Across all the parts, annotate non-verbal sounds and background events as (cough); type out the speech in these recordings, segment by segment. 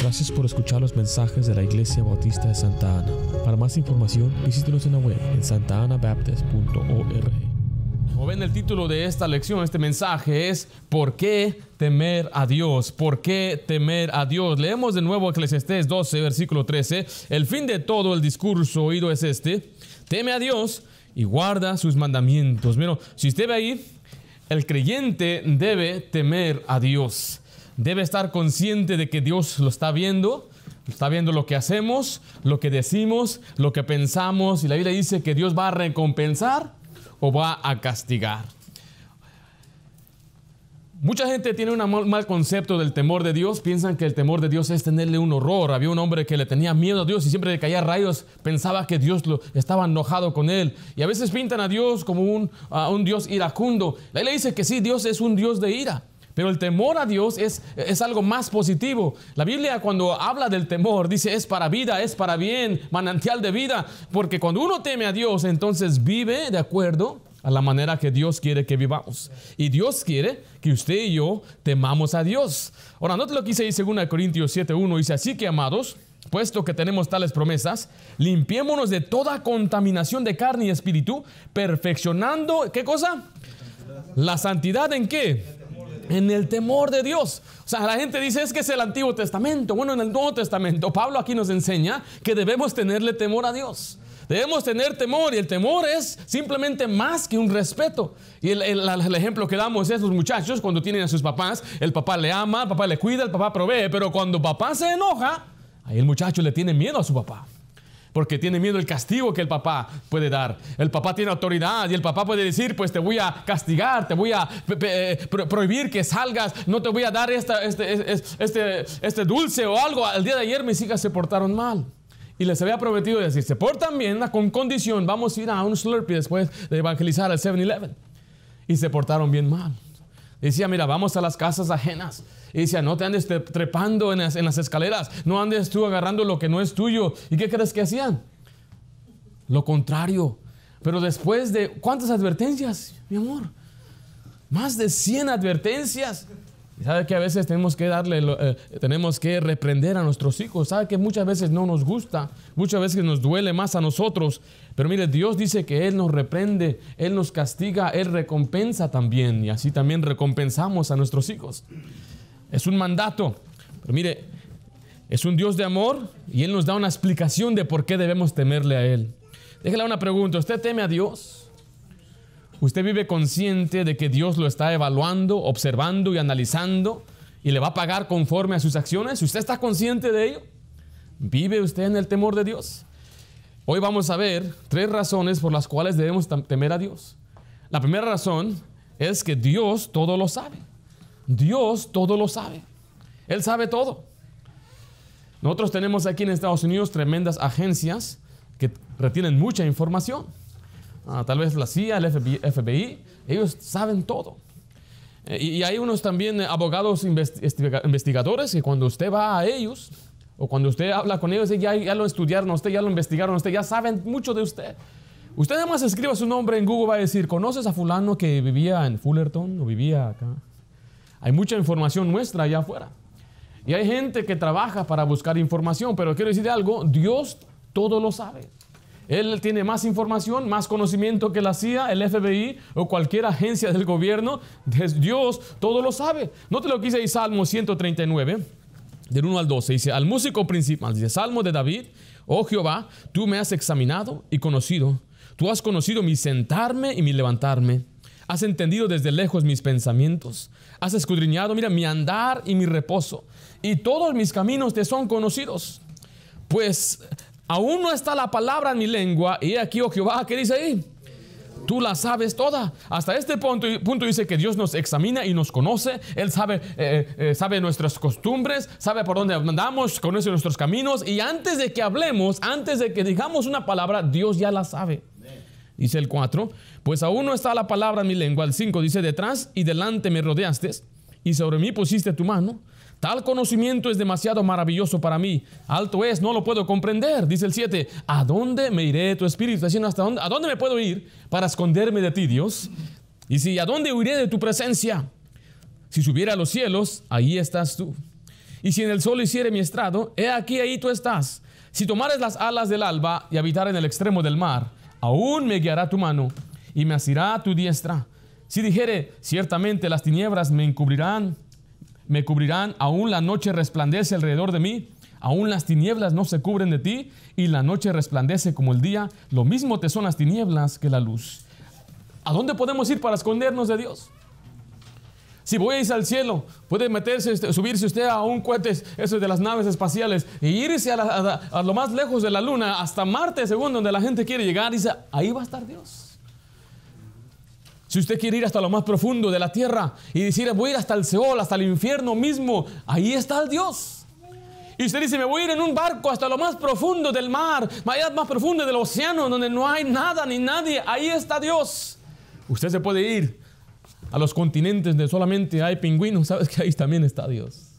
Gracias por escuchar los mensajes de la Iglesia Bautista de Santa Ana. Para más información, visítenos en la web en santaanabaptist.org. Como ven, el título de esta lección, este mensaje es ¿Por qué temer a Dios? ¿Por qué temer a Dios? Leemos de nuevo Eclesiastés 12, versículo 13. El fin de todo el discurso oído es este: Teme a Dios y guarda sus mandamientos. Bueno, si usted ve ahí, el creyente debe temer a Dios. Debe estar consciente de que Dios lo está viendo, está viendo lo que hacemos, lo que decimos, lo que pensamos. Y la Biblia dice que Dios va a recompensar o va a castigar. Mucha gente tiene un mal concepto del temor de Dios. Piensan que el temor de Dios es tenerle un horror. Había un hombre que le tenía miedo a Dios y siempre le caía rayos. Pensaba que Dios lo, estaba enojado con él. Y a veces pintan a Dios como un, un Dios iracundo. La Biblia dice que sí, Dios es un Dios de ira. Pero el temor a Dios es, es algo más positivo. La Biblia cuando habla del temor dice es para vida, es para bien, manantial de vida. Porque cuando uno teme a Dios, entonces vive de acuerdo a la manera que Dios quiere que vivamos. Y Dios quiere que usted y yo temamos a Dios. Ahora, note lo que dice ahí 2 Corintios 7.1. Dice, así que amados, puesto que tenemos tales promesas, limpiémonos de toda contaminación de carne y espíritu, perfeccionando, ¿qué cosa? La santidad en qué? En el temor de Dios. O sea, la gente dice es que es el Antiguo Testamento. Bueno, en el Nuevo Testamento, Pablo aquí nos enseña que debemos tenerle temor a Dios. Debemos tener temor y el temor es simplemente más que un respeto. Y el, ejemplo que damos es los muchachos cuando tienen a sus papás, el papá le ama, el papá le cuida, el papá provee, pero cuando papá se enoja, ahí el muchacho le tiene miedo a su papá. Porque tiene miedo el castigo que el papá puede dar. El papá tiene autoridad y el papá puede decir, pues te voy a castigar, te voy a eh, prohibir que salgas, no te voy a dar esta, este, este, este dulce o algo. El día de ayer mis hijas se portaron mal. Y les había prometido decir, se portan bien, con condición, vamos a ir a un Slurpee después de evangelizar al 7-Eleven. Y se portaron bien mal. Decía, mira, vamos a las casas ajenas. Y decía, no te andes trepando en las, escaleras, no andes tú agarrando lo que no es tuyo. ¿Y qué crees que hacían? Lo contrario. Pero después de, ¿cuántas advertencias, mi amor? Más de 100 advertencias. ¿Sabe que a veces tenemos que darle, eh, tenemos que reprender a nuestros hijos? ¿Sabe que muchas veces no nos gusta? Muchas veces nos duele más a nosotros. Pero mire, Dios dice que Él nos reprende, Él nos castiga, Él recompensa también. Y así también recompensamos a nuestros hijos. Es un mandato. Pero mire, es un Dios de amor y Él nos da una explicación de por qué debemos temerle a Él. Déjale una pregunta. ¿Usted teme a Dios? Usted vive consciente de que Dios lo está evaluando, observando y analizando y le va a pagar conforme a sus acciones. ¿Usted está consciente de ello? ¿Vive usted en el temor de Dios? Hoy vamos a ver tres razones por las cuales debemos temer a Dios. La primera razón es que Dios todo lo sabe. Dios todo lo sabe. Él sabe todo. Nosotros tenemos aquí en Estados Unidos tremendas agencias que retienen mucha información. Ah, tal vez la CIA, el FBI, ellos saben todo. Eh, y, hay unos también eh, abogados investigadores que cuando usted va a ellos, o cuando usted habla con ellos, ya, lo estudiaron, usted ya lo investigaron, usted ya saben mucho de usted. Usted además escriba su nombre en Google, va a decir, ¿conoces a fulano que vivía en Fullerton o vivía acá? Hay mucha información nuestra allá afuera. Y hay gente que trabaja para buscar información, pero quiero decir algo, Dios todo lo sabe. Él tiene más información, más conocimiento que la CIA, el FBI o cualquier agencia del gobierno. Dios todo lo sabe. Note lo que dice ahí Salmo 139, del 1 al 12. Dice, al músico principal, Salmo de David, oh Jehová, tú me has examinado y conocido. Tú has conocido mi sentarme y mi levantarme. Has entendido desde lejos mis pensamientos. Has escudriñado, mira, mi andar y mi reposo. Y todos mis caminos te son conocidos. Pues Aún no está la palabra en mi lengua. Y aquí, oh Jehová, ¿qué dice ahí? Tú la sabes toda. Hasta este punto, dice que Dios nos examina y nos conoce. Él sabe, eh, eh, sabe nuestras costumbres, sabe por dónde andamos, conoce nuestros caminos. Y antes de que hablemos, antes de que digamos una palabra, Dios ya la sabe. Dice el 4, pues aún no está la palabra en mi lengua. El 5 dice, detrás y delante me rodeaste y sobre mí pusiste tu mano. Tal conocimiento es demasiado maravilloso para mí. Alto es, no lo puedo comprender. Dice el 7, ¿a dónde me iré tu espíritu? Diciendo, ¿hasta dónde, ¿a dónde me puedo ir para esconderme de ti, Dios? Y si, ¿a dónde huiré de tu presencia? Si subiera a los cielos, ahí estás tú. Y si en el sol hiciere mi estrado, he aquí ahí tú estás. Si tomares las alas del alba y habitar en el extremo del mar, aún me guiará tu mano y me asirá tu diestra. Si dijere, ciertamente las tinieblas me encubrirán, me cubrirán, aún la noche resplandece alrededor de mí, aún las tinieblas no se cubren de ti, y la noche resplandece como el día, lo mismo te son las tinieblas que la luz. ¿A dónde podemos ir para escondernos de Dios? Si voy a irse al cielo, puede meterse, este, subirse usted a un cohete, eso de las naves espaciales, e irse a, lo más lejos de la luna, hasta Marte, según donde la gente quiere llegar, dice, ahí va a estar Dios. Si usted quiere ir hasta lo más profundo de la tierra y decir, voy a ir hasta el Seol, hasta el infierno mismo, ahí está Dios. Y usted dice, me voy a ir en un barco hasta lo más profundo del mar, más profundo del océano, donde no hay nada ni nadie, ahí está Dios. Usted se puede ir a los continentes donde solamente hay pingüinos, sabes (laughs) que ahí también está Dios.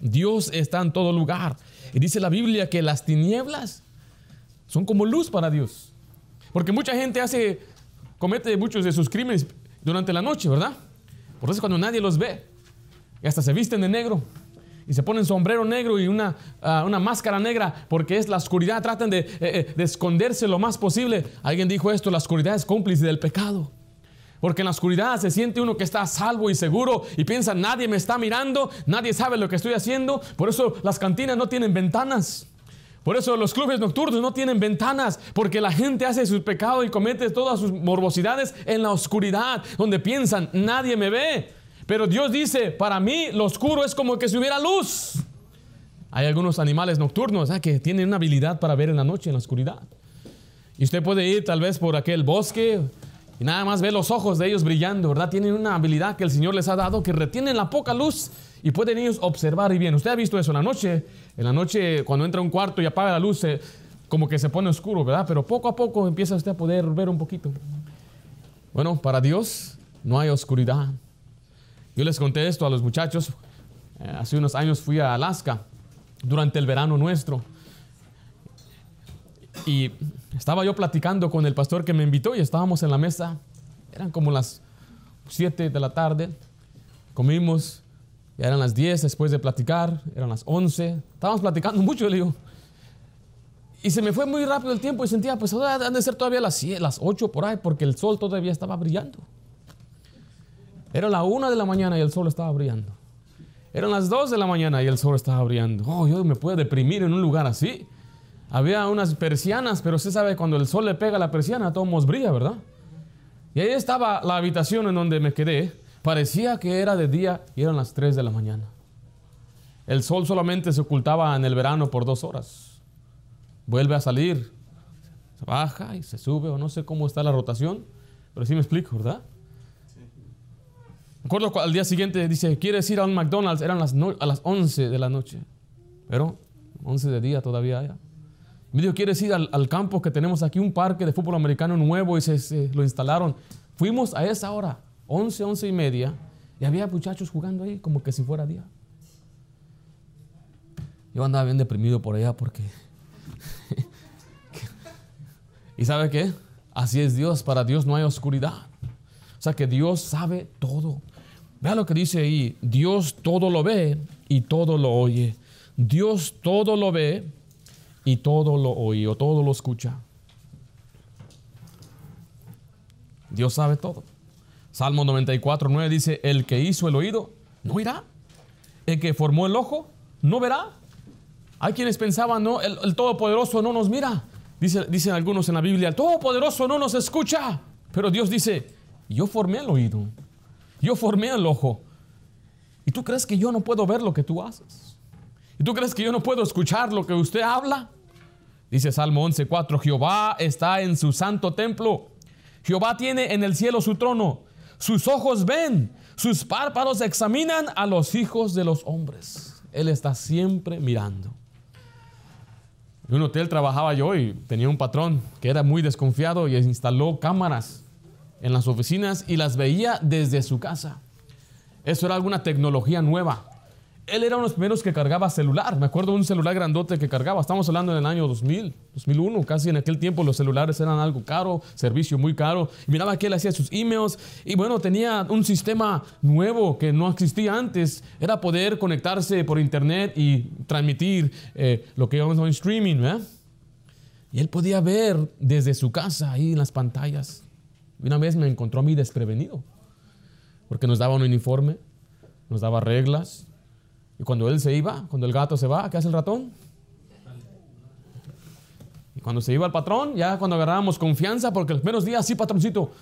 Dios está en todo lugar. Y dice la Biblia que las tinieblas son como luz para Dios. Porque mucha gente hace, comete muchos de sus crímenes durante la noche, ¿verdad? Por eso cuando nadie los ve, y hasta se visten de negro, y se ponen sombrero negro y una, ah, una máscara negra, porque es la oscuridad, tratan eh, eh, de esconderse lo más posible. Alguien dijo esto, la oscuridad es cómplice del pecado. Porque en la oscuridad se siente uno que está salvo y seguro y piensa, nadie me está mirando, nadie sabe lo que estoy haciendo. Por eso las cantinas no tienen ventanas. Por eso los clubes nocturnos no tienen ventanas, porque la gente hace su pecado y comete todas sus morbosidades en la oscuridad, donde piensan, nadie me ve. Pero Dios dice, para mí lo oscuro es como que si hubiera luz. Hay algunos animales nocturnos ¿eh? que tienen una habilidad para ver en la noche, en la oscuridad. Y usted puede ir tal vez por aquel bosque y nada más ve los ojos de ellos brillando, ¿verdad? Tienen una habilidad que el Señor les ha dado que retienen la poca luz y pueden ellos observar y bien. Usted ha visto eso en la noche. En la noche, cuando entra un cuarto y apaga la luz, como que se pone oscuro, ¿verdad? Pero poco a poco empieza usted a poder ver un poquito. Bueno, para Dios no hay oscuridad. Yo les conté esto a los muchachos. Eh, hace unos años fui a Alaska durante el verano nuestro. Y estaba yo platicando con el pastor que me invitó y estábamos en la mesa. Eran como las 7 de la tarde. Comimos, ya eran las 10 después de platicar, eran las 11. Estábamos platicando mucho, le digo. Y se me fue muy rápido el tiempo y sentía, pues han de ser todavía las, las 8 por ahí, porque el sol todavía estaba brillando. Era la 1 de la mañana y el sol estaba brillando. Eran las 2 de la mañana y el sol estaba brillando. Oh, yo me puedo deprimir en un lugar así. Había unas persianas, pero usted sabe, cuando el sol le pega a la persiana, todo nos brilla, ¿verdad? Y ahí estaba la habitación en donde me quedé. Parecía que era de día y eran las 3 de la mañana. El sol solamente se ocultaba en el verano por dos horas. Vuelve a salir, se baja y se sube, o no sé cómo está la rotación, pero sí me explico, ¿verdad? Me acuerdo al día siguiente dice, ¿quieres ir a un McDonald's? Eran las a las 11 de la noche, pero 11 de día todavía hay. Dijo, ¿quieres ir al, campo que tenemos aquí, un parque de fútbol americano nuevo y se, lo instalaron? Fuimos a esa hora, 11, 11 y media, y había muchachos jugando ahí como que si fuera día. Yo andaba bien deprimido por allá porque... (laughs) ¿Y sabe qué? Así es Dios, para Dios no hay oscuridad. O sea que Dios sabe todo. Vea lo que dice ahí, Dios todo lo ve y todo lo oye. Dios todo lo ve y todo lo oye o todo lo escucha. Dios sabe todo. Salmo 94, 9 dice, el que hizo el oído no irá. El que formó el ojo no verá. Hay quienes pensaban, no, el, Todopoderoso no nos mira. Dice, dicen algunos en la Biblia, el Todopoderoso no nos escucha. Pero Dios dice, yo formé el oído. Yo formé el ojo. ¿Y tú crees que yo no puedo ver lo que tú haces? ¿Y tú crees que yo no puedo escuchar lo que usted habla? Dice Salmo 11:4, Jehová está en su santo templo. Jehová tiene en el cielo su trono. Sus ojos ven, sus párpados examinan a los hijos de los hombres. Él está siempre mirando. En un hotel trabajaba yo y tenía un patrón que era muy desconfiado y instaló cámaras en las oficinas y las veía desde su casa. Eso era alguna tecnología nueva. Él era uno de los primeros que cargaba celular. Me acuerdo de un celular grandote que cargaba. Estamos hablando del año 2000, 2001. Casi en aquel tiempo los celulares eran algo caro, servicio muy caro. Y miraba que él hacía sus emails. Y bueno, tenía un sistema nuevo que no existía antes. Era poder conectarse por internet y transmitir eh, lo que llamamos en streaming. Y él podía ver desde su casa ahí en las pantallas. Y una vez me encontró a mí desprevenido. Porque nos daba un uniforme, nos daba reglas y cuando él se iba, cuando el gato se va, ¿qué hace el ratón? Y cuando se iba el patrón, ya cuando agarrábamos confianza, porque los primeros días, sí, patroncito.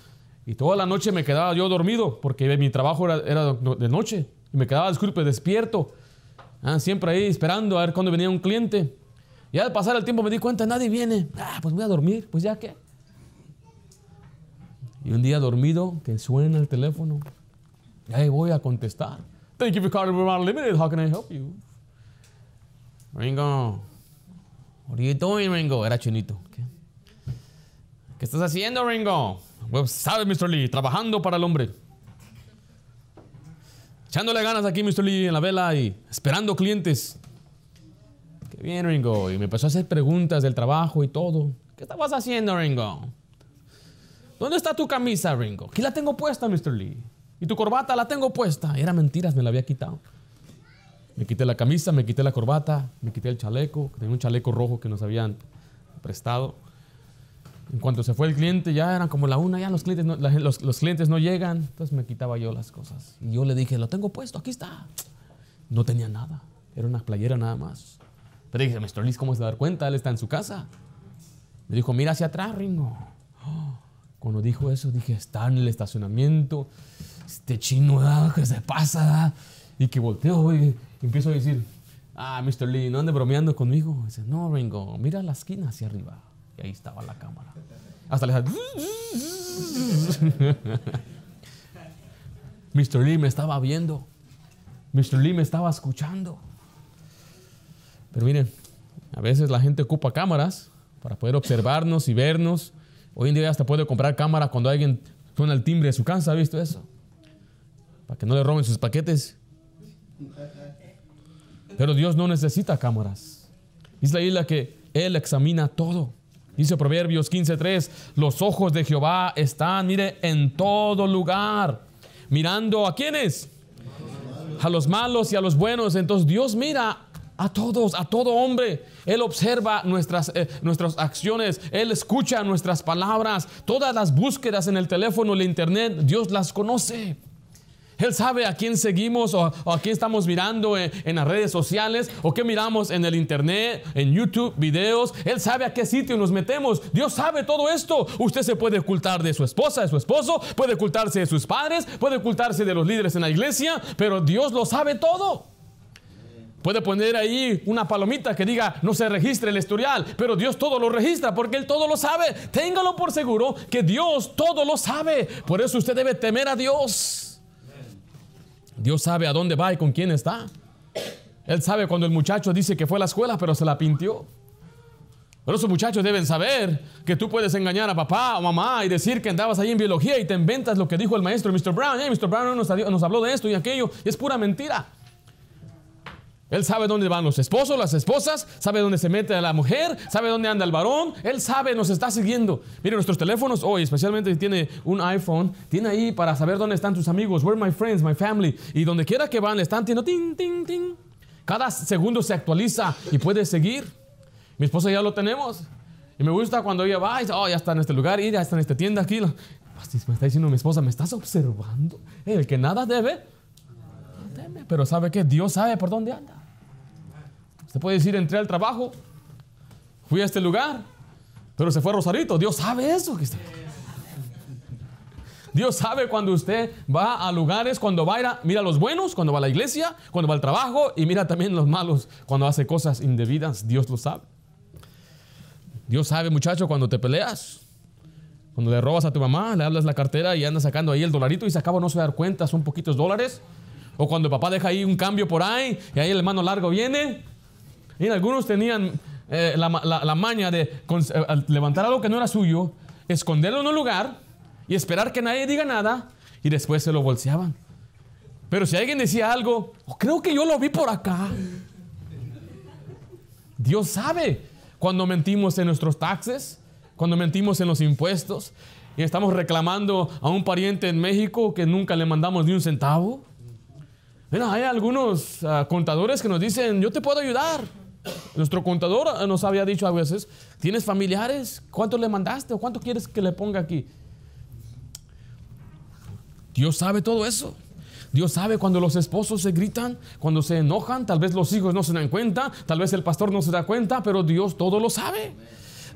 Y toda la noche me quedaba yo dormido, porque mi trabajo era, de noche. Y me quedaba, disculpe, despierto. Ah, siempre ahí esperando a ver cuándo venía un cliente. Y al pasar el tiempo me di cuenta, nadie viene. Ah, pues voy a dormir, pues ya qué. Y un día dormido, que suena el teléfono. Y ahí voy a contestar. Thank you for calling Vermont Limited. How can I help you? Ringo. What are you doing, Ringo? Era chinito. ¿Qué, ¿Qué estás haciendo, Ringo? Pues, ¿sabes, Mr. Lee? Trabajando para el hombre. Echándole ganas aquí, Mr. Lee, en la vela y esperando clientes. Qué bien, Ringo. Y me empezó a hacer preguntas del trabajo y todo. ¿Qué estabas haciendo, Ringo? ¿Dónde está tu camisa, Ringo? Aquí la tengo puesta, Mr. Lee. Y tu corbata la tengo puesta. Era mentiras, me la había quitado. Me quité la camisa, me quité la corbata, me quité el chaleco. Tenía un chaleco rojo que nos habían prestado. En cuanto se fue el cliente, ya eran como la una, ya los clientes no, los, clientes no llegan. Entonces me quitaba yo las cosas. Y yo le dije, lo tengo puesto, aquí está. No tenía nada. Era una playera nada más. Pero dije, Mr. Liz, ¿cómo se va a dar cuenta? Él está en su casa. Me dijo, mira hacia atrás, Ringo. (gasps) Cuando dijo eso, dije, está en el estacionamiento este chino, ah, que se pasa? Y que volteo y empiezo a decir, ah, Mr. Lee, no ande bromeando conmigo. dice, no, Ringo, mira la esquina hacia arriba. Y ahí estaba la cámara. Hasta le (laughs) Mr. Lee me estaba viendo. Mr. Lee me estaba escuchando. Pero miren, a veces la gente ocupa cámaras para poder observarnos y vernos. Hoy en día hasta puede comprar cámara cuando alguien suena el timbre de su casa. ¿Ha visto eso? Para que no le roben sus paquetes. Pero Dios no necesita cámaras. Dice la isla que Él examina todo. Dice Proverbios 15:3, los ojos de Jehová están, mire, en todo lugar, mirando a quienes, a los malos y a los buenos. Entonces Dios mira a todos, a todo hombre. Él observa nuestras, eh, nuestras acciones, Él escucha nuestras palabras, todas las búsquedas en el teléfono, el internet, Dios las conoce. Él sabe a quién seguimos o, a quién estamos mirando en, en, las redes sociales o qué miramos en el internet, en YouTube, videos. Él sabe a qué sitio nos metemos. Dios sabe todo esto. Usted se puede ocultar de su esposa, de su esposo, puede ocultarse de sus padres, puede ocultarse de los líderes en la iglesia, pero Dios lo sabe todo. Puede poner ahí una palomita que diga no se registre el historial, pero Dios todo lo registra porque Él todo lo sabe. Téngalo por seguro que Dios todo lo sabe. Por eso usted debe temer a Dios. Dios sabe a dónde va y con quién está. Él sabe cuando el muchacho dice que fue a la escuela, pero se la pintió. Pero esos muchachos deben saber que tú puedes engañar a papá o mamá y decir que andabas ahí en biología y te inventas lo que dijo el maestro Mr. Brown. Mr. Brown nos, nos habló de esto y aquello. Y es pura mentira. Él sabe dónde van los esposos, las esposas, sabe dónde se mete la mujer, sabe dónde anda el varón. Él sabe, nos está siguiendo. Mire, nuestros teléfonos hoy, especialmente si tiene un iPhone, tiene ahí para saber dónde están tus amigos, where my friends, my family. Y donde quiera que van, le están tiendo tin, tin, tin. Cada segundo se actualiza y puede seguir. Mi esposa ya lo tenemos. Y me gusta cuando ella va y dice, oh, ya está en este lugar y ya está en esta tienda aquí. Me está diciendo mi esposa, ¿me estás observando? El que nada debe, teme. Pero ¿sabe que Dios sabe por dónde anda. Usted puede decir, entré al trabajo, fui a este lugar, pero se fue Rosarito. Dios sabe eso. Dios sabe cuando usted va a lugares, cuando va a ir mira los buenos, cuando va a la iglesia, cuando va al trabajo y mira también los malos, cuando hace cosas indebidas. Dios lo sabe. Dios sabe, muchacho, cuando te peleas. Cuando le robas a tu mamá, le hablas la cartera y andas sacando ahí el dolarito y se acaba no se dar cuenta, son poquitos dólares. O cuando el papá deja ahí un cambio por ahí y ahí el mano largo viene y algunos tenían eh, la, maña de eh, levantar algo que no era suyo, esconderlo en un lugar y esperar que nadie diga nada y después se lo bolseaban. Pero si alguien decía algo, "Oh, creo que yo lo vi por acá. Dios sabe cuando mentimos en nuestros taxes, cuando mentimos en los impuestos y estamos reclamando a un pariente en México que nunca le mandamos ni un centavo. Mira, hay algunos ah, contadores que nos dicen, yo te puedo ayudar. Nuestro contador ah, nos había dicho a veces, ¿tienes familiares? ¿Cuánto le mandaste o cuánto quieres que le ponga aquí? Dios sabe todo eso. Dios sabe cuando los esposos se gritan, cuando se enojan, tal vez los hijos no se dan cuenta, tal vez el pastor no se da cuenta, pero Dios todo lo sabe.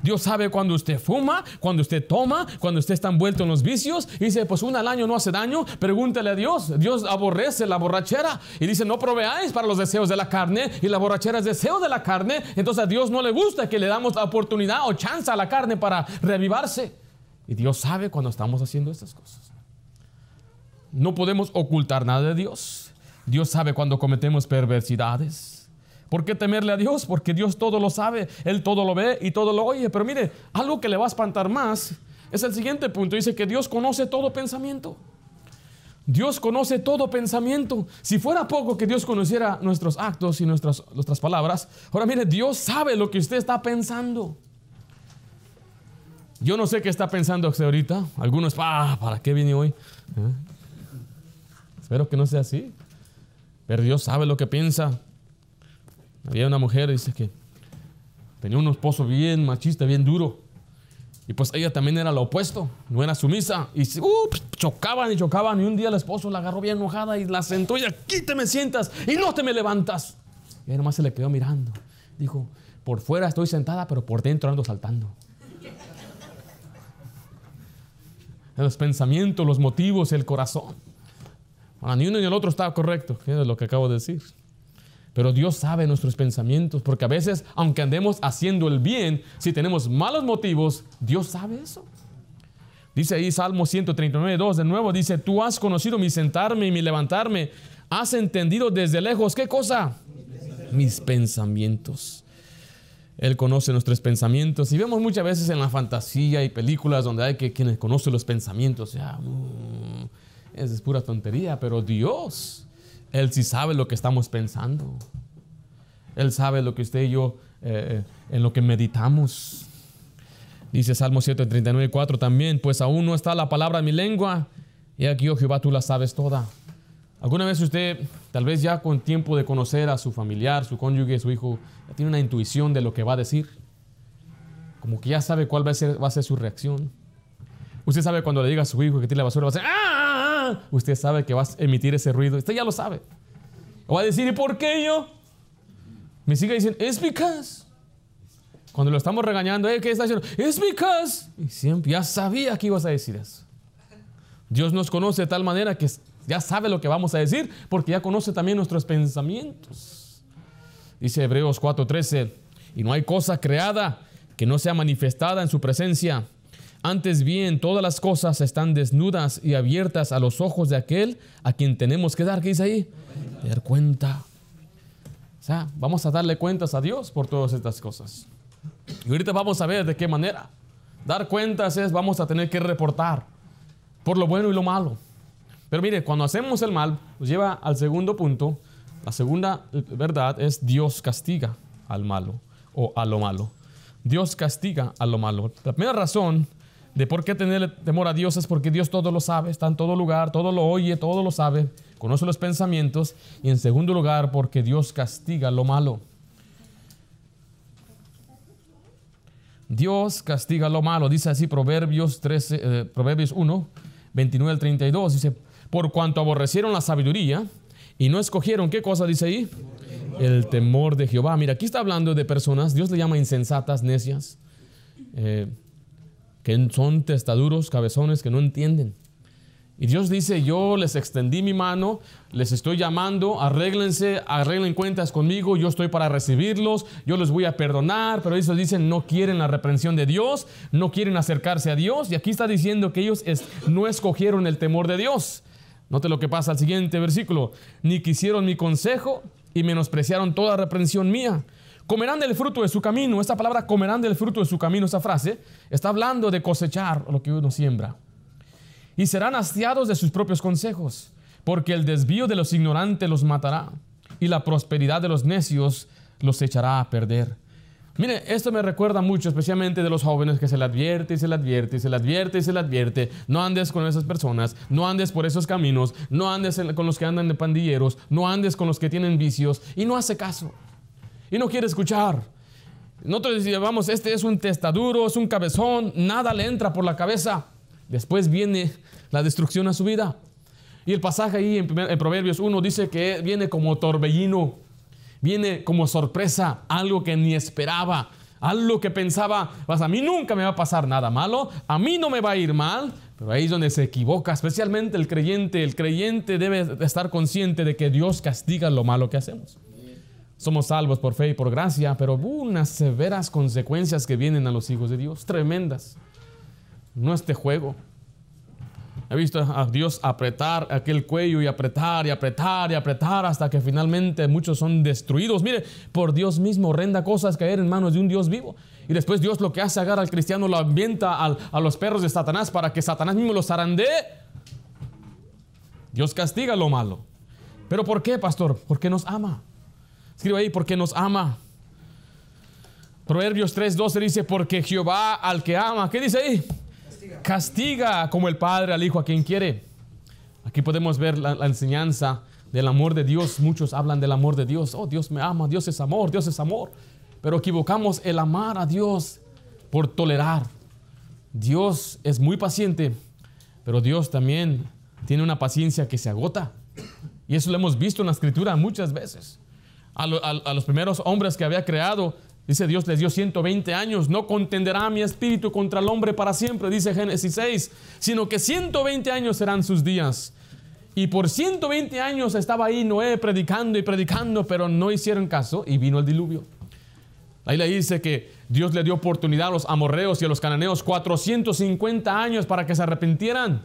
Dios sabe cuando usted fuma, cuando usted toma, cuando usted está envuelto en los vicios. Y dice, pues una al año no hace daño. Pregúntele a Dios. Dios aborrece la borrachera. Y dice, no proveáis para los deseos de la carne. Y la borrachera es deseo de la carne. Entonces a Dios no le gusta que le damos la oportunidad o chance a la carne para reavivarse. Y Dios sabe cuando estamos haciendo estas cosas. No podemos ocultar nada de Dios. Dios sabe cuando cometemos perversidades. ¿Por qué temerle a Dios? Porque Dios todo lo sabe, Él todo lo ve y todo lo oye. Pero mire, algo que le va a espantar más es el siguiente punto. Dice que Dios conoce todo pensamiento. Dios conoce todo pensamiento. Si fuera poco que Dios conociera nuestros actos y nuestras, nuestras palabras, ahora mire, Dios sabe lo que usted está pensando. Yo no sé qué está pensando usted ahorita. Algunos, ah, ¿para qué vine hoy? ¿Eh? Espero que no sea así. Pero Dios sabe lo que piensa. Había una mujer, dice que tenía un esposo bien machista, bien duro. Y pues ella también era lo opuesto, no era sumisa. Y uh, chocaban y chocaban. Y un día el esposo la agarró bien enojada y la sentó y aquí te me sientas y no te me levantas. Y ahí nomás se le quedó mirando. Dijo, por fuera estoy sentada, pero por dentro ando saltando. (laughs) Los pensamientos, los motivos, el corazón. Ni uno ni el otro está correcto, es lo que acabo de decir. Pero Dios sabe nuestros pensamientos, porque a veces, aunque andemos haciendo el bien, si tenemos malos motivos, Dios sabe eso. Dice ahí Salmo 139, 2, de nuevo, dice, tú has conocido mi sentarme y mi levantarme, has entendido desde lejos, ¿qué cosa? Mis pensamientos. Él conoce nuestros pensamientos y vemos muchas veces en la fantasía y películas donde hay que quienes conocen los pensamientos. Ya, uh, es pura tontería, pero Dios, Él sí sabe lo que estamos pensando. Él sabe lo que usted y yo, eh, en lo que meditamos. Dice Salmo 139, 4 también, pues aún no está la palabra en mi lengua, y aquí, oh Jehová, tú la sabes toda. ¿Alguna vez usted, tal vez ya con tiempo de conocer a su familiar, su cónyuge, su hijo, ya tiene una intuición de lo que va a decir? Como que ya sabe cuál va a ser, ser su reacción. Usted sabe cuando le diga a su hijo que tiene la basura, va a decir, ¡ah! Usted sabe que va a emitir ese ruido. Usted ya lo sabe. Va a decir, ¿y por qué yo? Mis hijas dicen, es because. Cuando lo estamos regañando, ¿eh? ¿qué está diciendo? Es because. Y siempre ya sabía que ibas a decir eso. Dios nos conoce de tal manera que ya sabe lo que vamos a decir porque ya conoce también nuestros pensamientos. Dice Hebreos 4:13, y no hay cosa creada que no sea manifestada en su presencia antes bien, todas las cosas están desnudas y abiertas a los ojos de aquel a quien tenemos que dar, ¿qué dice ahí? Dar cuenta. O sea, vamos a darle cuentas a Dios por todas estas cosas. Y ahorita vamos a ver de qué manera. Dar cuentas es, vamos a tener que reportar por lo bueno y lo malo. Pero mire, cuando hacemos el mal, nos lleva al segundo punto. La segunda verdad es Dios castiga al malo o a lo malo. Dios castiga a lo malo. La primera razón de por qué tener temor a Dios es porque Dios todo lo sabe, está en todo lugar, todo lo oye, todo lo sabe, conoce los pensamientos. Y en segundo lugar, porque Dios castiga lo malo. Dios castiga lo malo, dice así Proverbios, 13, eh, Proverbios 1, 29 al 32. Dice, por cuanto aborrecieron la sabiduría y no escogieron, ¿qué cosa dice ahí? El temor de Jehová. Mira, aquí está hablando de personas, Dios le llama insensatas, necias. Eh, que son testaduros, cabezones, que no entienden. Y Dios dice, yo les extendí mi mano, les estoy llamando, arréglense, arreglen cuentas conmigo, yo estoy para recibirlos, yo les voy a perdonar, pero ellos dicen, no quieren la reprensión de Dios, no quieren acercarse a Dios, y aquí está diciendo que ellos no escogieron el temor de Dios. Note lo que pasa al siguiente versículo, ni quisieron mi consejo y menospreciaron toda reprensión mía. Comerán del fruto de su camino. Esta palabra comerán del fruto de su camino, esa frase, está hablando de cosechar lo que uno siembra. Y serán hastiados de sus propios consejos. porque el desvío de los ignorantes los matará y la prosperidad de los necios los echará a perder. Mire, esto me recuerda mucho, especialmente de los jóvenes que se le advierte y se le advierte y se le advierte y se le advierte. No andes con esas personas, no andes por esos caminos, no andes con los que andan de pandilleros, no andes con los que tienen vicios y no hace caso. Y no quiere escuchar. Nosotros vamos, este es un testaduro, es un cabezón, nada le entra por la cabeza. Después viene la destrucción a su vida. Y el pasaje ahí en, Proverbios 1 dice que viene como torbellino viene como sorpresa, algo que ni esperaba, algo que pensaba, pues a mí nunca me va a pasar nada malo, a mí no me va a ir mal, pero ahí es donde se equivoca, especialmente el creyente. El creyente debe estar consciente de que Dios castiga lo malo que hacemos. Somos salvos por fe y por gracia, pero hubo unas severas consecuencias que vienen a los hijos de Dios, tremendas. No este juego. He visto a Dios apretar aquel cuello y apretar y apretar y apretar hasta que finalmente muchos son destruidos. Mire, por Dios mismo renda cosas caer en manos de un Dios vivo. Y después Dios lo que hace agarra al cristiano, lo ambienta a los perros de Satanás para que Satanás mismo los zarandee. Dios castiga lo malo. ¿Pero por qué, pastor? Porque nos ama. Escribe ahí, porque nos ama. Proverbios 3:12 dice, porque Jehová al que ama, ¿qué dice ahí? Castiga. como el Padre al Hijo a quien quiere. Aquí podemos ver la, enseñanza del amor de Dios. Muchos hablan del amor de Dios. Oh, Dios me ama, Dios es amor, Dios es amor. Pero equivocamos el amar a Dios por tolerar. Dios es muy paciente, pero Dios también tiene una paciencia que se agota. Y eso lo hemos visto en la escritura muchas veces. A, los primeros hombres que había creado, Dice Dios les dio 120 años, no contenderá mi espíritu contra el hombre para siempre, dice Génesis 6, sino que 120 años serán sus días. Y por 120 años estaba ahí Noé predicando y predicando, pero no hicieron caso y vino el diluvio. Ahí le dice que Dios le dio oportunidad a los amorreos y a los cananeos 450 años para que se arrepintieran.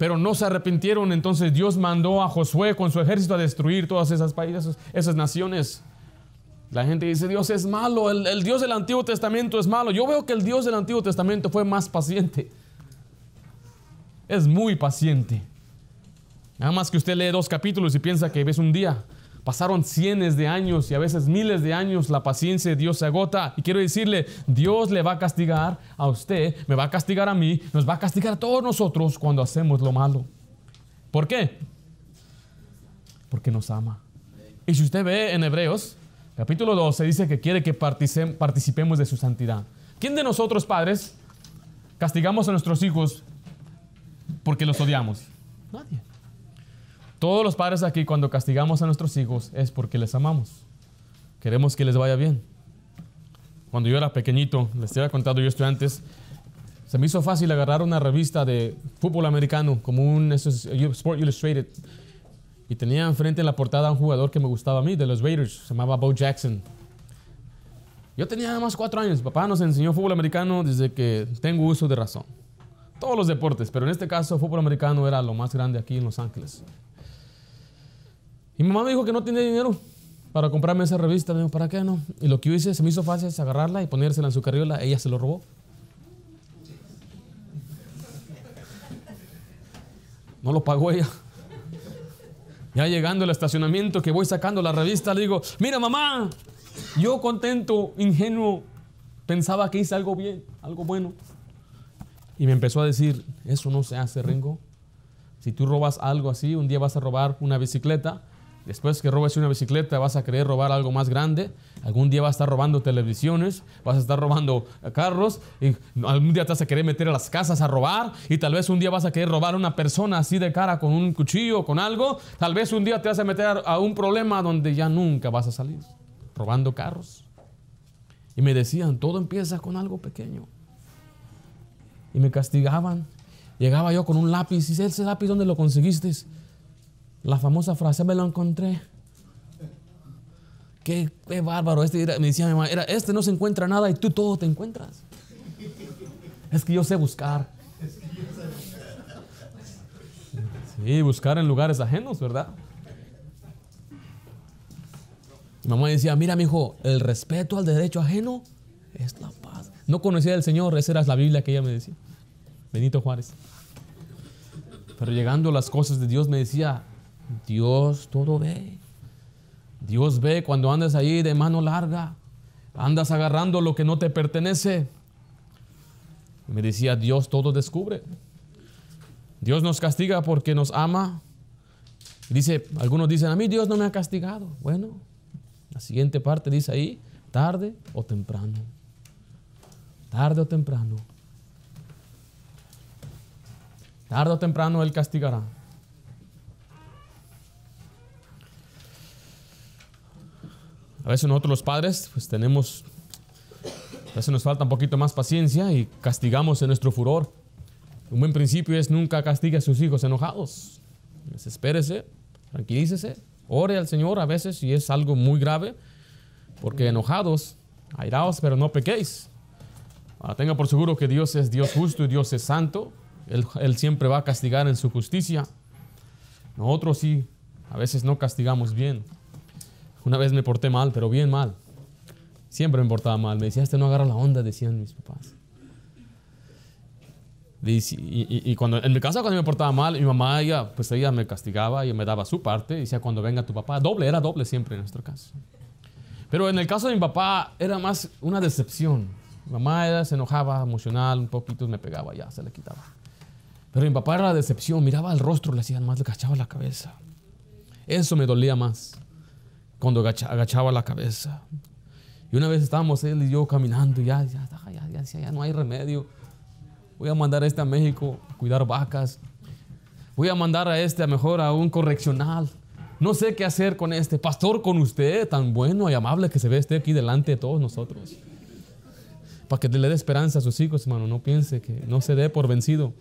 Pero no se arrepintieron, entonces Dios mandó a Josué con su ejército a destruir todas esas países, esas naciones. La gente dice, Dios es malo, el, Dios del Antiguo Testamento es malo. Yo veo que el Dios del Antiguo Testamento fue más paciente. Es muy paciente. Nada más que usted lee dos capítulos y piensa que ves un día. Pasaron cientos de años y a veces miles de años, la paciencia de Dios se agota. Y quiero decirle, Dios le va a castigar a usted, me va a castigar a mí, nos va a castigar a todos nosotros cuando hacemos lo malo. ¿Por qué? Porque nos ama. Y si usted ve en Hebreos, Capítulo 12 dice que quiere que participemos de su santidad. ¿Quién de nosotros, padres, castigamos a nuestros hijos porque los odiamos? Nadie. Todos los padres aquí cuando castigamos a nuestros hijos es porque les amamos. Queremos que les vaya bien. Cuando yo era pequeñito, les había contado yo estudiantes, se me hizo fácil agarrar una revista de fútbol americano como un Sport Illustrated y tenía enfrente en la portada a un jugador que me gustaba a mí, de los Raiders, se llamaba Bo Jackson. Yo tenía nada más cuatro años. Papá nos enseñó fútbol americano desde que tengo uso de razón. Todos los deportes, pero en este caso fútbol americano era lo más grande aquí en Los Ángeles. Y mi mamá me dijo que no tenía dinero para comprarme esa revista. Me dijo, ¿para qué no? Y lo que yo hice, se me hizo fácil es agarrarla y ponérsela en su carriola. Ella se lo robó. No lo pagó ella. Ya llegando al estacionamiento que voy sacando la revista, le digo, mira mamá, yo contento, ingenuo, pensaba que hice algo bien, algo bueno. Y me empezó a decir, eso no se hace, Ringo. Si tú robas algo así, un día vas a robar una bicicleta Después que robes una bicicleta vas a querer robar algo más grande. Algún día vas a estar robando televisiones, vas a estar robando carros y algún día te vas a querer meter a las casas a robar y tal vez un día vas a querer robar a una persona así de cara con un cuchillo, con algo. Tal vez un día te vas a meter a un problema donde ya nunca vas a salir. Robando carros. Y me decían, todo empieza con algo pequeño. Y me castigaban. Llegaba yo con un lápiz y ese lápiz, ¿dónde lo conseguiste? La famosa frase, me lo encontré. Qué, bárbaro. Este me decía mi mamá, era, este no se encuentra nada y tú todo te encuentras. Es que yo sé buscar. Sí, buscar en lugares ajenos, ¿verdad? Mi mamá decía, mira, mi hijo, el respeto al derecho ajeno es la paz. No conocía al Señor, esa era la Biblia que ella me decía. Benito Juárez. Pero llegando a las cosas de Dios me decía, Dios todo ve. Dios ve cuando andas ahí de mano larga, andas agarrando lo que no te pertenece. Me decía, Dios todo descubre. Dios nos castiga porque nos ama. Dice, algunos dicen, a mí Dios no me ha castigado. Bueno, la siguiente parte dice ahí, tarde o temprano. Tarde o temprano. Tarde o temprano Él castigará. A veces nosotros los padres, pues tenemos, a veces nos falta un poquito más paciencia y castigamos en nuestro furor. Un buen principio es nunca castigue a sus hijos enojados. Desespérese, tranquilícese, ore al Señor a veces si es algo muy grave, porque enojados, airaos, pero no pequéis. Ahora, tenga por seguro que Dios es Dios justo y Dios es santo. Él, él siempre va a castigar en su justicia. Nosotros sí, a veces no castigamos bien. Una vez me porté mal, pero bien mal. Siempre me portaba mal. Me decía, este no agarra la onda, decían mis papás. Y, cuando, en mi casa cuando me portaba mal, mi mamá, ella, pues ella me castigaba y me daba su parte. Y decía, cuando venga tu papá, doble, era doble siempre en nuestro caso. Pero en el caso de mi papá era más una decepción. Mi mamá se enojaba, emocional, un poquito me pegaba, ya se le quitaba. Pero mi papá era la decepción, miraba el rostro, le hacían más, le cachaba la cabeza. Eso me dolía más cuando agachaba la cabeza. Y una vez estábamos él y yo caminando, ya, ya, ya, ya, no hay remedio. Voy a mandar a este a México a cuidar vacas. Voy a mandar a este a mejor a un correccional. No sé qué hacer con este. Pastor, con usted, tan bueno y amable que se ve este aquí delante de todos nosotros. Para que le dé esperanza a sus hijos, hermano. No piense que no se dé por vencido.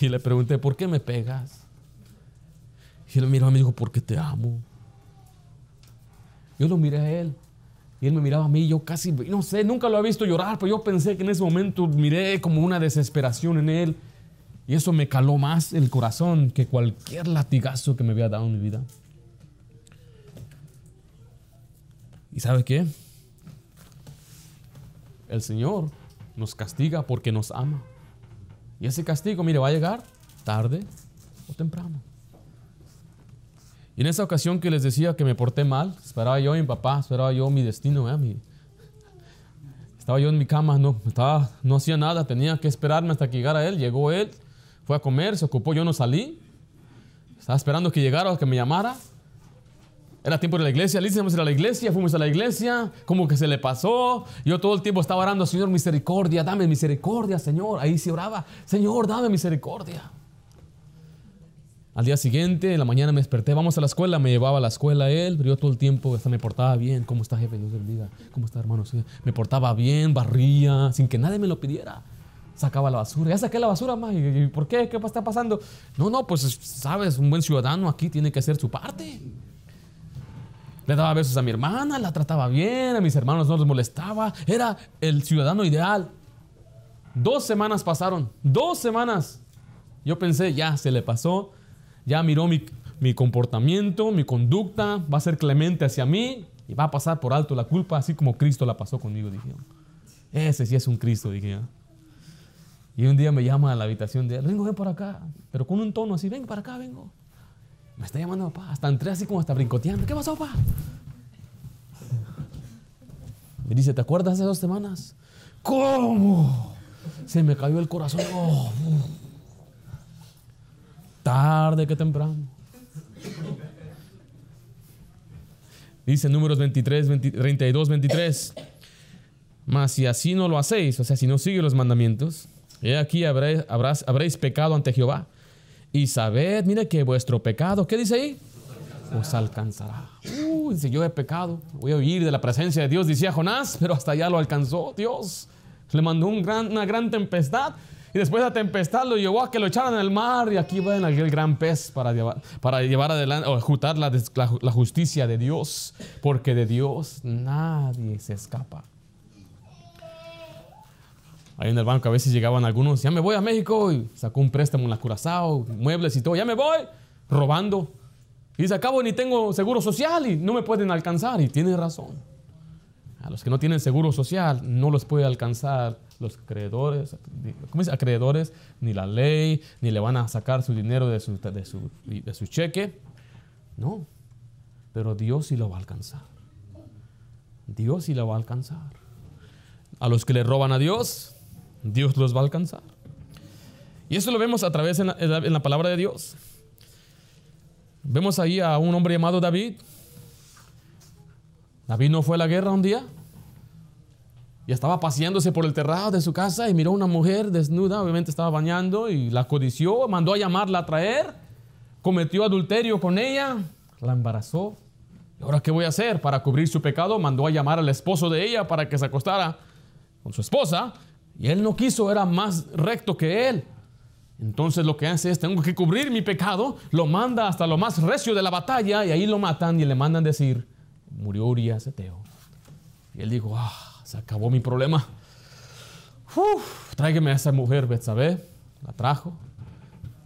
Y le pregunté, ¿por qué me pegas? Y él me miró y me dijo, porque te amo. Yo lo miré a él. Y él me miraba a mí, yo casi, no sé, nunca lo había visto llorar, pero yo pensé que en ese momento miré como una desesperación en él. Y eso me caló más el corazón que cualquier latigazo que me había dado en mi vida. ¿Y sabe qué? El Señor nos castiga porque nos ama. Y ese castigo, mire, va a llegar tarde o temprano. Y en esa ocasión que les decía que me porté mal, esperaba yo a mi papá, esperaba yo mi destino. ¿eh? Estaba yo en mi cama, no, no hacía nada, tenía que esperarme hasta que llegara él. Llegó él, fue a comer, se ocupó, yo no salí. Estaba esperando que llegara o que me llamara. Era tiempo de la iglesia, listo, ir a la iglesia, fuimos a la iglesia, como que se le pasó. Yo todo el tiempo estaba orando, Señor, misericordia, dame misericordia, Señor. Ahí se oraba, Señor, dame misericordia. Al día siguiente, en la mañana me desperté, vamos a la escuela, me llevaba a la escuela él, pero yo todo el tiempo hasta me portaba bien. ¿Cómo está, jefe? Dios bendiga. ¿Cómo está, hermano? me portaba bien, barría, sin que nadie me lo pidiera. Sacaba la basura. Ya saqué la basura, ma. ¿Y por qué? ¿Qué está pasando? No, no, pues sabes, un buen ciudadano aquí tiene que hacer su parte. Le daba besos a mi hermana, la trataba bien, a mis hermanos no les molestaba. Era el ciudadano ideal. Dos semanas pasaron, dos semanas. Yo pensé, ya se le pasó ya miró mi, comportamiento, mi conducta, va a ser clemente hacia mí y va a pasar por alto la culpa, así como Cristo la pasó conmigo, dije. Ese sí es un Cristo, dije. Y un día me llama a la habitación de él, vengo, ven por acá, pero con un tono así, ven para acá, vengo. Me está llamando papá, hasta entré así como hasta brincoteando. ¿Qué pasó, papá? Me dice, ¿te acuerdas de dos semanas? ¿Cómo? Se me cayó el corazón. Oh, Tarde que temprano. Dice números 23, 32, 23. Mas si así no lo hacéis, o sea, si no sigue los mandamientos, he aquí habréis, habréis pecado ante Jehová. Y sabed, mire que vuestro pecado, ¿qué dice ahí? Os alcanzará. Uh, yo he pecado, voy a huir de la presencia de Dios, decía Jonás, pero hasta allá lo alcanzó Dios. Le mandó un gran, una gran tempestad y después la tempestad lo llevó a que lo echaran el mar y aquí va en aquel gran pez para llevar, para llevar adelante o ejecutar la, la, justicia de Dios, porque de Dios nadie se escapa. Ahí en el banco a veces llegaban algunos, ya me voy a México y sacó un préstamo en la Curazao, muebles y todo, ya me voy, robando. Y dice, acabo ni tengo seguro social y no me pueden alcanzar. Y tiene razón. A los que no tienen seguro social no los puede alcanzar los acreedores, ¿cómo dice? acreedores, ni la ley, ni le van a sacar su dinero de su, cheque. No, pero Dios sí lo va a alcanzar. Dios sí lo va a alcanzar. A los que le roban a Dios, Dios los va a alcanzar. Y eso lo vemos a través en la palabra de Dios. Vemos ahí a un hombre llamado David. David no fue a la guerra un día y estaba paseándose por el terrado de su casa y miró a una mujer desnuda, obviamente estaba bañando y la codició, mandó a llamarla a traer, cometió adulterio con ella, la embarazó. ¿Y ahora qué voy a hacer? Para cubrir su pecado, mandó a llamar al esposo de ella para que se acostara con su esposa y él no quiso, era más recto que él. Entonces lo que hace es, tengo que cubrir mi pecado, lo manda hasta lo más recio de la batalla y ahí lo matan y le mandan decir, murió Urias Eteo. Y él dijo, ah, se acabó mi problema. Uf, tráigame a esa mujer, Betsabé. La trajo,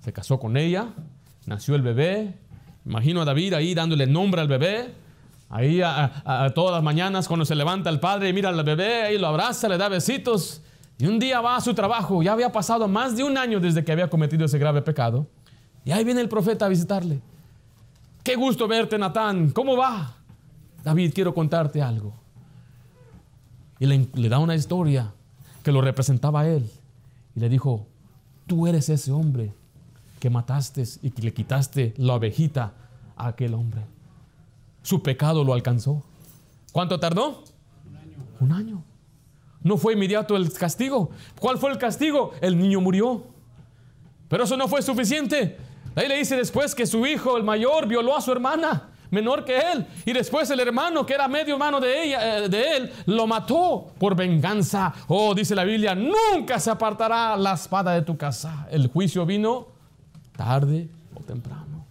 se casó con ella, nació el bebé. Imagino a David ahí dándole nombre al bebé. Ahí a, todas las mañanas cuando se levanta el padre y mira al bebé, ahí lo abraza, le da besitos. Y un día va a su trabajo, ya había pasado más de un año desde que había cometido ese grave pecado. Y ahí viene el profeta a visitarle. Qué gusto verte, Natán. ¿Cómo va? David, quiero contarte algo. Y le, da una historia que lo representaba a él. Y le dijo, tú eres ese hombre que mataste y que le quitaste la ovejita a aquel hombre. Su pecado lo alcanzó. ¿Cuánto tardó? Un año. Un año. No fue inmediato el castigo. ¿Cuál fue el castigo? El niño murió. Pero eso no fue suficiente. Ahí le dice después que su hijo, el mayor, violó a su hermana, menor que él. Y después el hermano, que era medio hermano de, ella, eh, de él, lo mató por venganza. Oh, dice la Biblia, nunca se apartará la espada de tu casa. El juicio vino tarde o temprano.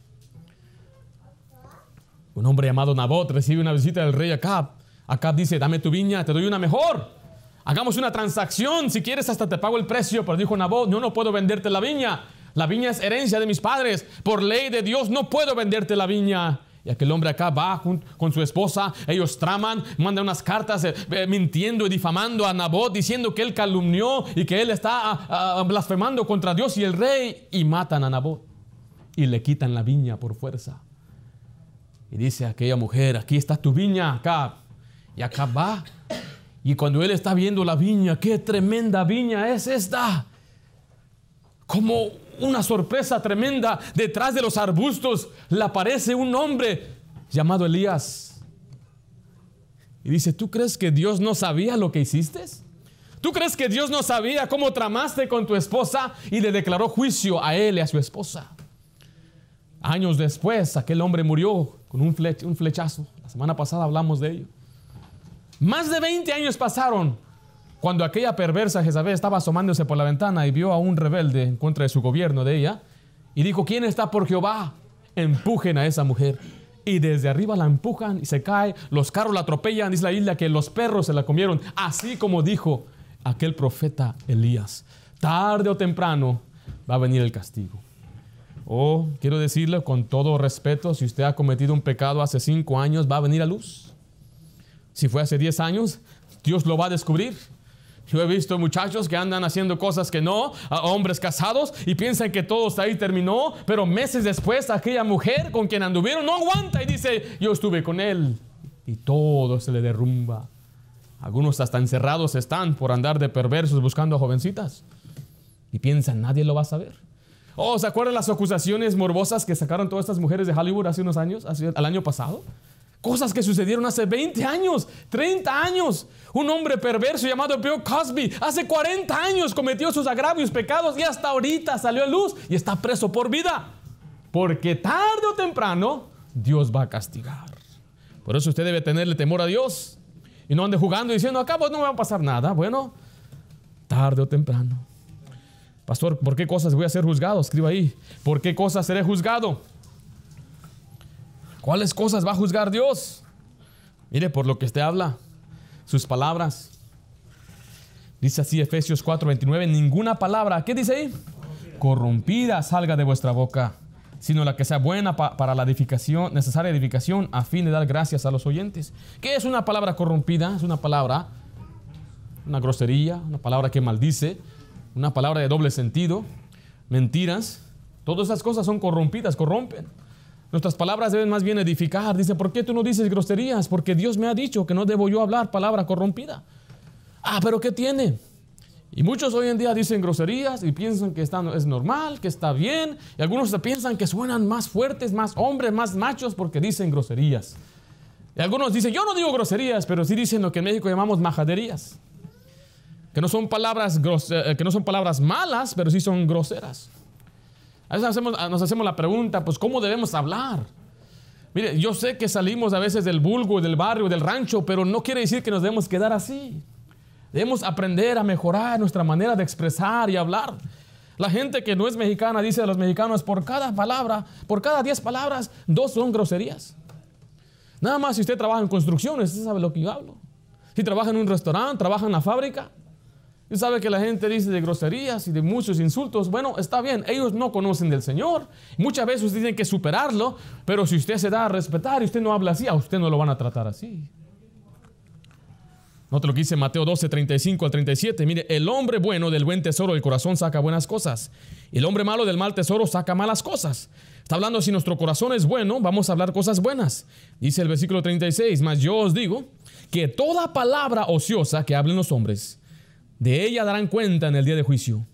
Un hombre llamado Nabot recibe una visita del rey Acab. Acab dice, dame tu viña, te doy una mejor. Hagamos una transacción, si quieres hasta te pago el precio. Pero dijo Nabot, yo no puedo venderte la viña. La viña es herencia de mis padres. Por ley de Dios no puedo venderte la viña. Y aquel hombre acá va con, su esposa, ellos traman, mandan unas cartas eh, mintiendo y difamando a Nabot, diciendo que él calumnió y que él está ah, ah, blasfemando contra Dios y el rey, y matan a Nabot y le quitan la viña por fuerza. Y dice aquella mujer, aquí está tu viña, acá. Y acá va y cuando él está viendo la viña, qué tremenda viña es esta. Como una sorpresa tremenda, detrás de los arbustos le aparece un hombre llamado Elías. Y dice, ¿tú crees que Dios no sabía lo que hiciste? ¿Tú crees que Dios no sabía cómo tramaste con tu esposa y le declaró juicio a él y a su esposa? Años después, aquel hombre murió con un, un flechazo. La semana pasada hablamos de ello. Más de 20 años pasaron cuando aquella perversa Jezabel estaba asomándose por la ventana y vio a un rebelde en contra de su gobierno de ella y dijo, ¿quién está por Jehová? Empujen a esa mujer. Y desde arriba la empujan y se cae, los carros la atropellan, dice la isla que los perros se la comieron, así como dijo aquel profeta Elías. Tarde o temprano va a venir el castigo. Oh, quiero decirle con todo respeto, si usted ha cometido un pecado hace cinco años, va a venir a luz. Si fue hace 10 años, Dios lo va a descubrir. Yo he visto muchachos que andan haciendo cosas que no, a hombres casados y piensan que todo está ahí terminó, pero meses después aquella mujer con quien anduvieron no aguanta y dice, yo estuve con él y todo se le derrumba. Algunos hasta encerrados están por andar de perversos buscando a jovencitas y piensan, nadie lo va a saber. Oh, ¿se acuerdan las acusaciones morbosas que sacaron todas estas mujeres de Hollywood hace unos años, hace, al año pasado? Cosas que sucedieron hace 20 años, 30 años. Un hombre perverso llamado Bill Cosby hace 40 años cometió sus agravios, pecados y hasta ahorita salió a luz y está preso por vida. Porque tarde o temprano Dios va a castigar. Por eso usted debe tenerle temor a Dios y no ande jugando diciendo, acá pues no me va a pasar nada. Bueno, tarde o temprano. Pastor, ¿por qué cosas voy a ser juzgado? Escriba ahí. ¿Por qué cosas seré juzgado? ¿Cuáles cosas va a juzgar Dios? Mire, por lo que usted habla, sus palabras. Dice así Efesios 4:29, ninguna palabra, ¿qué dice ahí? Corrompida salga de vuestra boca, sino la que sea buena para la edificación, necesaria edificación, a fin de dar gracias a los oyentes. ¿Qué es una palabra corrompida? Es una palabra, una grosería, una palabra que maldice, una palabra de doble sentido, mentiras. Todas esas cosas son corrompidas, corrompen. Nuestras palabras deben más bien edificar. Dice, ¿por qué tú no dices groserías? Porque Dios me ha dicho que no debo yo hablar palabra corrompida. Ah, pero ¿qué tiene? Y muchos hoy en día dicen groserías y piensan que está, es normal, que está bien. Y algunos piensan que suenan más fuertes, más hombres, más machos porque dicen groserías. Y algunos dicen, yo no digo groserías, pero sí dicen lo que en México llamamos majaderías. Que no son palabras, eh, que no son palabras malas, pero sí son groseras. A veces nos hacemos la pregunta, pues, ¿cómo debemos hablar? Mire, yo sé que salimos a veces del vulgo, del barrio, del rancho, pero no quiere decir que nos debemos quedar así. Debemos aprender a mejorar nuestra manera de expresar y hablar. La gente que no es mexicana dice a los mexicanos, por cada palabra, por cada diez palabras, dos son groserías. Nada más si usted trabaja en construcciones, usted sabe lo que yo hablo. Si trabaja en un restaurante, trabaja en la fábrica, sabe que la gente dice de groserías y de muchos insultos. Bueno, está bien, ellos no conocen del Señor. Muchas veces usted tiene que superarlo, pero si usted se da a respetar y usted no habla así, a usted no lo van a tratar así. Note lo que dice Mateo 12, 35 al 37. Mire, el hombre bueno del buen tesoro del corazón saca buenas cosas. Y el hombre malo del mal tesoro saca malas cosas. Está hablando si nuestro corazón es bueno, vamos a hablar cosas buenas. Dice el versículo 36, mas yo os digo que toda palabra ociosa que hablen los hombres, de ella darán cuenta en el día de juicio.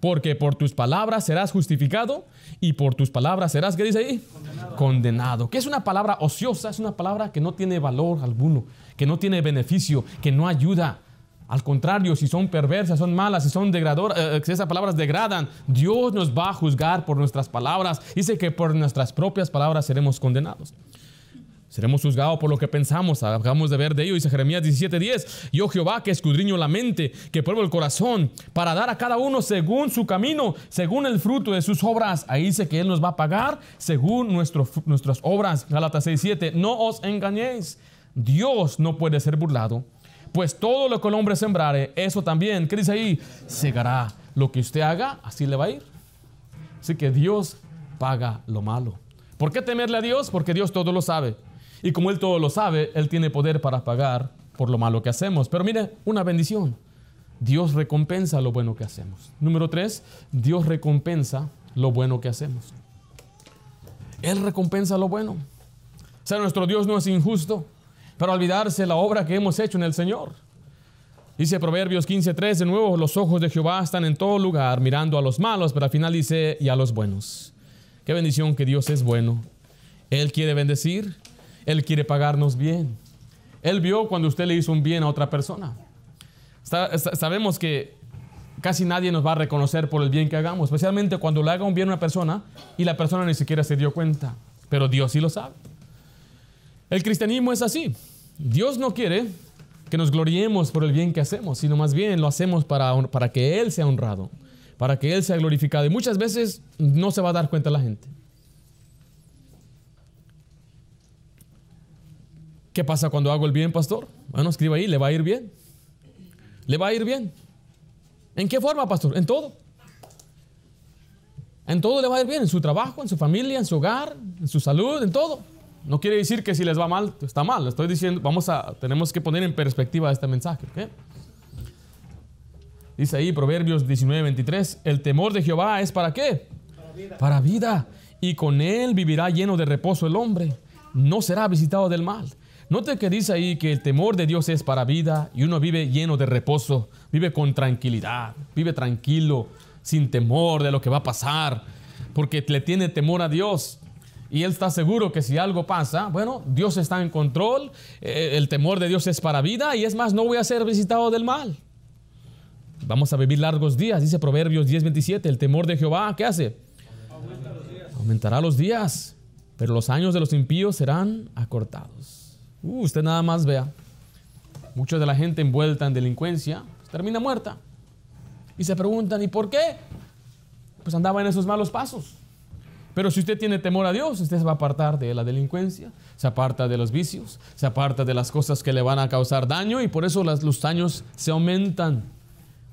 Porque por tus palabras serás justificado y por tus palabras serás, ¿qué dice ahí? Condenado. Condenado. Que es una palabra ociosa, es una palabra que no tiene valor alguno, que no tiene beneficio, que no ayuda. Al contrario, si son perversas, son malas, si son degradadoras, eh, si esas palabras degradan, Dios nos va a juzgar por nuestras palabras. Dice que por nuestras propias palabras seremos condenados. Seremos juzgados por lo que pensamos. Acabamos de ver de ello, dice Jeremías 17:10. Yo Jehová que escudriño la mente, que pruebo el corazón, para dar a cada uno según su camino, según el fruto de sus obras. Ahí dice que Él nos va a pagar según nuestras obras. Gálatas 6:7. No os engañéis. Dios no puede ser burlado. Pues todo lo que el hombre sembrare, eso también, ¿qué dice ahí? Segará. Lo que usted haga, así le va a ir. Así que Dios paga lo malo. ¿Por qué temerle a Dios? Porque Dios todo lo sabe. Y como Él todo lo sabe, Él tiene poder para pagar por lo malo que hacemos. Pero mire, una bendición. Dios recompensa lo bueno que hacemos. Número tres, Dios recompensa lo bueno que hacemos. Él recompensa lo bueno. O sea, nuestro Dios no es injusto para olvidarse la obra que hemos hecho en el Señor. Dice Proverbios 15:3, de nuevo, los ojos de Jehová están en todo lugar, mirando a los malos, pero al final dice, y a los buenos. Qué bendición que Dios es bueno. Él quiere bendecir, él quiere pagarnos bien. Él vio cuando usted le hizo un bien a otra persona. sabemos que casi nadie nos va a reconocer por el bien que hagamos, especialmente cuando le haga un bien a una persona y la persona ni siquiera se dio cuenta, pero Dios sí lo sabe. El cristianismo es así. Dios no quiere que nos gloriemos por el bien que hacemos, sino más bien lo hacemos para, para que Él sea honrado, para que Él sea glorificado. Y muchas veces no se va a dar cuenta la gente. ¿Qué pasa cuando hago el bien, pastor? Bueno, escriba ahí, le va a ir bien. Le va a ir bien. ¿En qué forma, pastor? En todo. En todo le va a ir bien, en su trabajo, en su familia, en su hogar, en su salud, en todo. No quiere decir que si les va mal, está mal. Estoy diciendo, vamos a, tenemos que poner en perspectiva este mensaje. Dice ahí Proverbios 19, 23, el temor de Jehová es para qué? Para vida. Para vida. Y con él vivirá lleno de reposo el hombre. No será visitado del mal. Note que dice ahí que el temor de Dios es para vida y uno vive lleno de reposo, vive con tranquilidad, vive tranquilo, sin temor de lo que va a pasar, porque le tiene temor a Dios. Y él está seguro que si algo pasa, bueno, Dios está en control, eh, el temor de Dios es para vida y es más, no voy a ser visitado del mal. Vamos a vivir largos días, dice Proverbios 10:27, el temor de Jehová, ¿qué hace? Aumentará los días, pero los años de los impíos serán acortados. Uh, usted nada más vea. Mucha de la gente envuelta en delincuencia termina muerta. Y se preguntan, ¿y por qué? Pues andaba en esos malos pasos. Pero si usted tiene temor a Dios, usted se va a apartar de la delincuencia, se aparta de los vicios, se aparta de las cosas que le van a causar daño y por eso los daños se aumentan.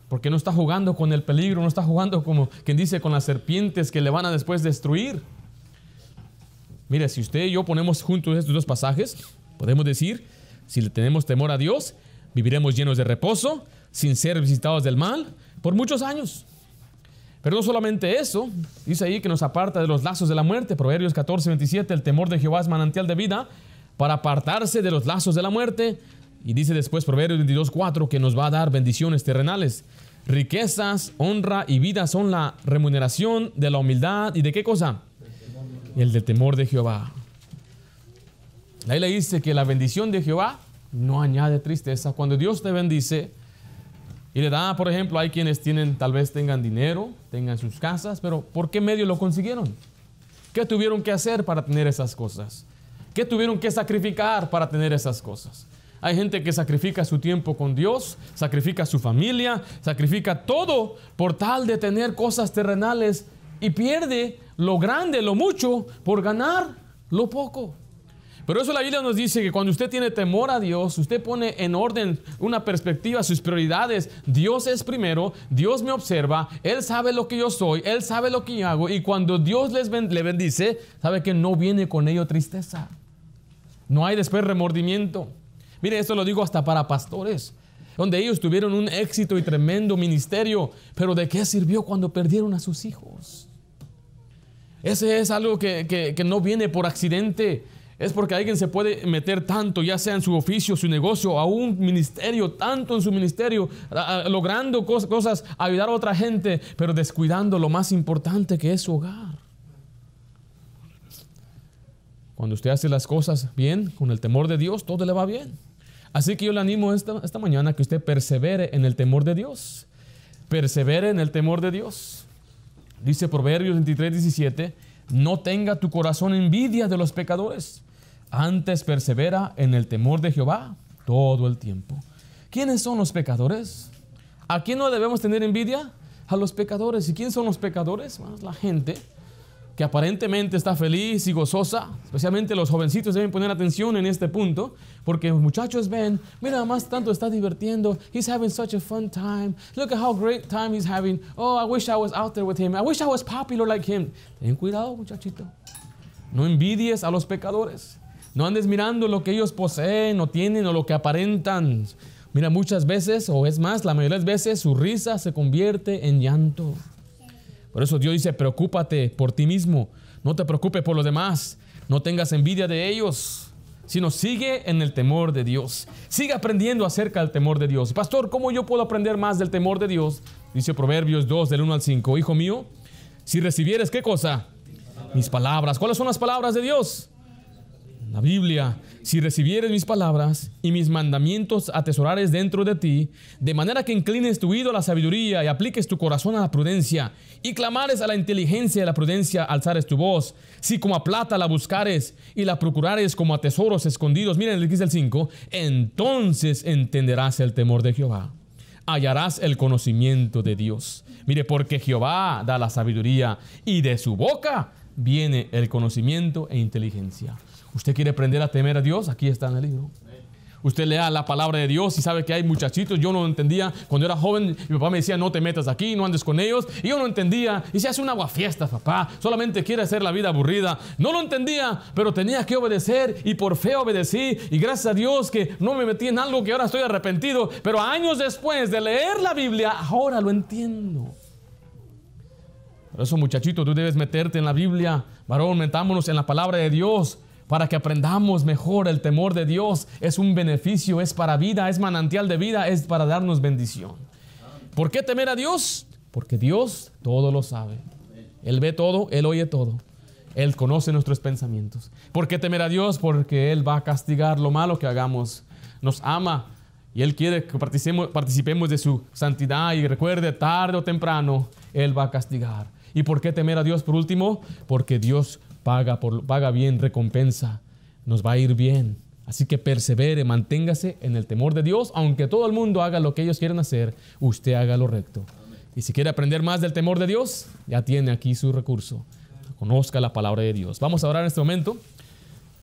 Porque no está jugando con el peligro, no está jugando como quien dice con las serpientes que le van a después destruir. Mire, si usted y yo ponemos juntos estos dos pasajes, podemos decir, si le tenemos temor a Dios, viviremos llenos de reposo, sin ser visitados del mal, por muchos años. Pero no solamente eso, dice ahí que nos aparta de los lazos de la muerte, Proverbios 14, 27, el temor de Jehová es manantial de vida, para apartarse de los lazos de la muerte. Y dice después Proverbios 22, 4, que nos va a dar bendiciones terrenales. Riquezas, honra y vida son la remuneración de la humildad y de qué cosa? El del temor de Jehová. Ahí le dice que la bendición de Jehová no añade tristeza. Cuando Dios te bendice y le da, por ejemplo, hay quienes tienen, tal vez tengan dinero, tengan sus casas, pero ¿por qué medio lo consiguieron? ¿Qué tuvieron que hacer para tener esas cosas? ¿Qué tuvieron que sacrificar para tener esas cosas? Hay gente que sacrifica su tiempo con Dios, sacrifica su familia, sacrifica todo por tal de tener cosas terrenales y pierde lo grande, lo mucho, por ganar lo poco. Pero eso la Biblia nos dice que cuando usted tiene temor a Dios, usted pone en orden una perspectiva, sus prioridades. Dios es primero, Dios me observa, Él sabe lo que yo soy, Él sabe lo que yo hago. Y cuando Dios les le bendice, sabe que no viene con ello tristeza. No hay después remordimiento. Mire, esto lo digo hasta para pastores, donde ellos tuvieron un éxito y tremendo ministerio, pero ¿de qué sirvió cuando perdieron a sus hijos? Ese es algo que, que, no viene por accidente. Es porque alguien se puede meter tanto, ya sea en su oficio, su negocio, a un ministerio, tanto en su ministerio, logrando cosas, ayudar a otra gente, pero descuidando lo más importante que es su hogar. Cuando usted hace las cosas bien, con el temor de Dios, todo le va bien. Así que yo le animo esta, esta mañana que usted persevere en el temor de Dios. Persevere en el temor de Dios. Dice Proverbios 23, 17, no tenga tu corazón envidia de los pecadores, antes persevera en el temor de Jehová todo el tiempo. ¿Quiénes son los pecadores? ¿A quién no debemos tener envidia? A los pecadores. ¿Y quién son los pecadores? la gente que aparentemente está feliz y gozosa, especialmente los jovencitos deben poner atención en este punto, porque los muchachos ven, mira, más tanto está divirtiendo, he's having such a fun time, look at how great time he's having, oh, I wish I was out there with him, I wish I was popular like him. Ten cuidado, muchachito, no envidies a los pecadores, no andes mirando lo que ellos poseen o tienen o lo que aparentan. Mira, muchas veces, o es más, la mayoría de las veces, su risa se convierte en llanto. Por eso Dios dice, preocúpate por ti mismo, no te preocupes por los demás, no tengas envidia de ellos, sino sigue en el temor de Dios. Sigue aprendiendo acerca del temor de Dios. Pastor, ¿cómo yo puedo aprender más del temor de Dios? Dice Proverbios 2 del 1 al 5. Hijo mío, si recibieres qué cosa? Mis palabras. ¿Cuáles son las palabras de Dios? La Biblia, si recibieres mis palabras y mis mandamientos atesorares dentro de ti, de manera que inclines tu oído a la sabiduría y apliques tu corazón a la prudencia, y clamares a la inteligencia y a la prudencia, alzares tu voz, si como a plata la buscares y la procurares como a tesoros escondidos, miren el dice el 5, entonces entenderás el temor de Jehová hallarás el conocimiento de Dios. Mire, porque Jehová da la sabiduría y de su boca viene el conocimiento e inteligencia. ¿Usted quiere aprender a temer a Dios? Aquí está en el libro. Usted lea la palabra de Dios y sabe que hay muchachitos. Yo no entendía. Cuando era joven, mi papá me decía, no te metas aquí, no andes con ellos. Y yo no entendía. Y se hace una fiesta, papá. Solamente quiere hacer la vida aburrida. No lo entendía, pero tenía que obedecer. Y por fe obedecí. Y gracias a Dios que no me metí en algo que ahora estoy arrepentido. Pero años después de leer la Biblia, ahora lo entiendo. Por eso, muchachito, tú debes meterte en la Biblia. Varón, metámonos en la palabra de Dios para que aprendamos mejor el temor de Dios. Es un beneficio, es para vida, es manantial de vida, es para darnos bendición. ¿Por qué temer a Dios? Porque Dios todo lo sabe. Él ve todo, Él oye todo. Él conoce nuestros pensamientos. ¿Por qué temer a Dios? Porque Él va a castigar lo malo que hagamos. Nos ama y Él quiere que participemos, de su santidad y recuerde, tarde o temprano, Él va a castigar. ¿Y por qué temer a Dios por último? Porque Dios paga, por, paga bien, recompensa, nos va a ir bien. Así que persevere, manténgase en el temor de Dios, aunque todo el mundo haga lo que ellos quieren hacer, usted haga lo recto. Y si quiere aprender más del temor de Dios, ya tiene aquí su recurso. Conozca la palabra de Dios. Vamos a orar en este momento.